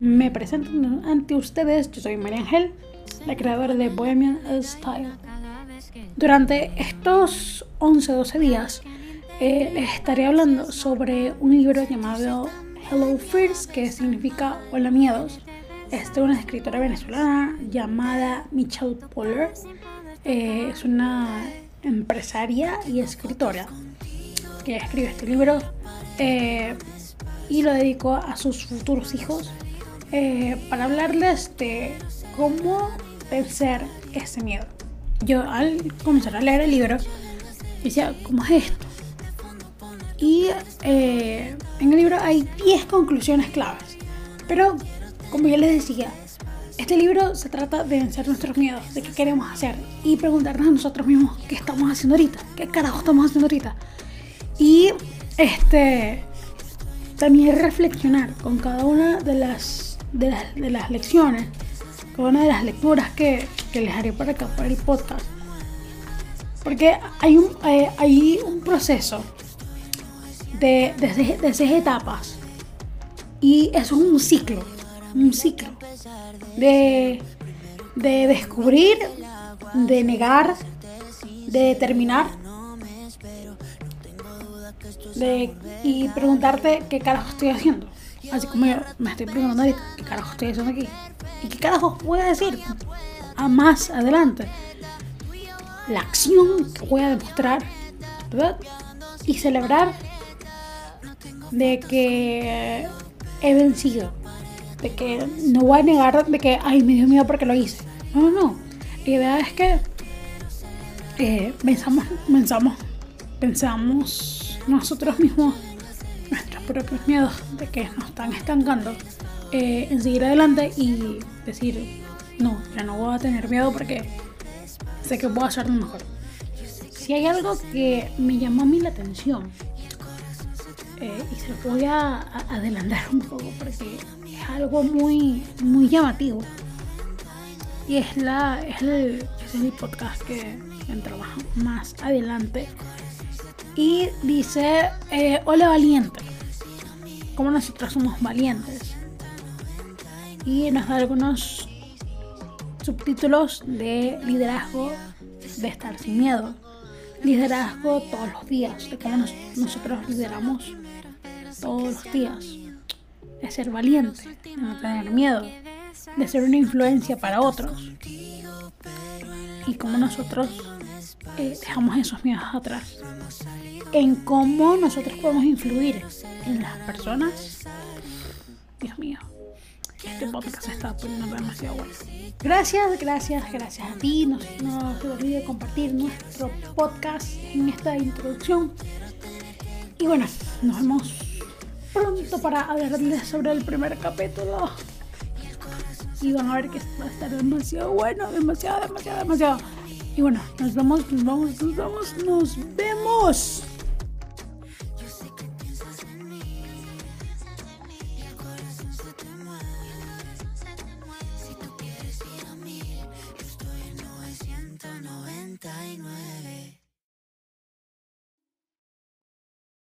Me presento ante ustedes, yo soy María Ángel, la creadora de Bohemian Style. Durante estos 11-12 días eh, les estaré hablando sobre un libro llamado Hello Fears, que significa Hola Miedos. Es de una escritora venezolana llamada Michelle Poller. Eh, es una empresaria y escritora que escribe este libro eh, y lo dedicó a sus futuros hijos eh, para hablarles de cómo vencer ese miedo. Yo al comenzar a leer el libro decía, ¿cómo es esto? Y eh, en el libro hay 10 conclusiones claves. Pero, como ya les decía, este libro se trata de vencer nuestros miedos, de qué queremos hacer y preguntarnos a nosotros mismos qué estamos haciendo ahorita, qué carajo estamos haciendo ahorita. Y este también reflexionar con cada una de las, de las, lecciones, con una de las lecturas que, les haré para acá, para el podcast. Porque hay un, eh, hay un proceso de, de, de seis etapas y eso es un ciclo, un ciclo de, de descubrir, de negar, de determinar de, y preguntarte qué carajo estoy haciendo. Así como yo me estoy preguntando ahorita, qué carajo estoy haciendo aquí. Y qué carajo voy a decir a más adelante. La acción que voy a demostrar, ¿verdad? Y celebrar de que he vencido. De que no voy a negar de que, ay, me dio miedo porque lo hice. No, no, no. La idea es que eh, pensamos, pensamos, pensamos nosotros mismos, nuestros propios miedos de que nos están estancando, eh, en seguir adelante y decir, no, ya no voy a tener miedo porque sé que puedo hacerlo mejor. Si hay algo que me llamó a mí la atención, eh, y se lo voy a, adelantar un poco porque es algo muy, muy llamativo. Y es, la, es, el, es el podcast que, que trabajo más adelante y dice, eh, hola valiente, como nosotros somos valientes. Y nos da algunos subtítulos de liderazgo, de estar sin miedo, liderazgo todos los días, de cómo nosotros lideramos todos los días, de ser valiente, de no tener miedo, de ser una influencia para otros. Y cómo nosotros eh, dejamos esos miedos atrás en cómo nosotros podemos influir en las personas. Dios mío, este podcast está poniendo demasiado bueno. Gracias, gracias, gracias a ti. No, no se olvide compartir nuestro podcast en esta introducción. Y bueno, nos vemos pronto para hablarles sobre el primer capítulo. Y van a ver que va a estar demasiado bueno, demasiado, demasiado, demasiado. Y bueno, nos vemos, nos vemos, nos vemos, nos vemos.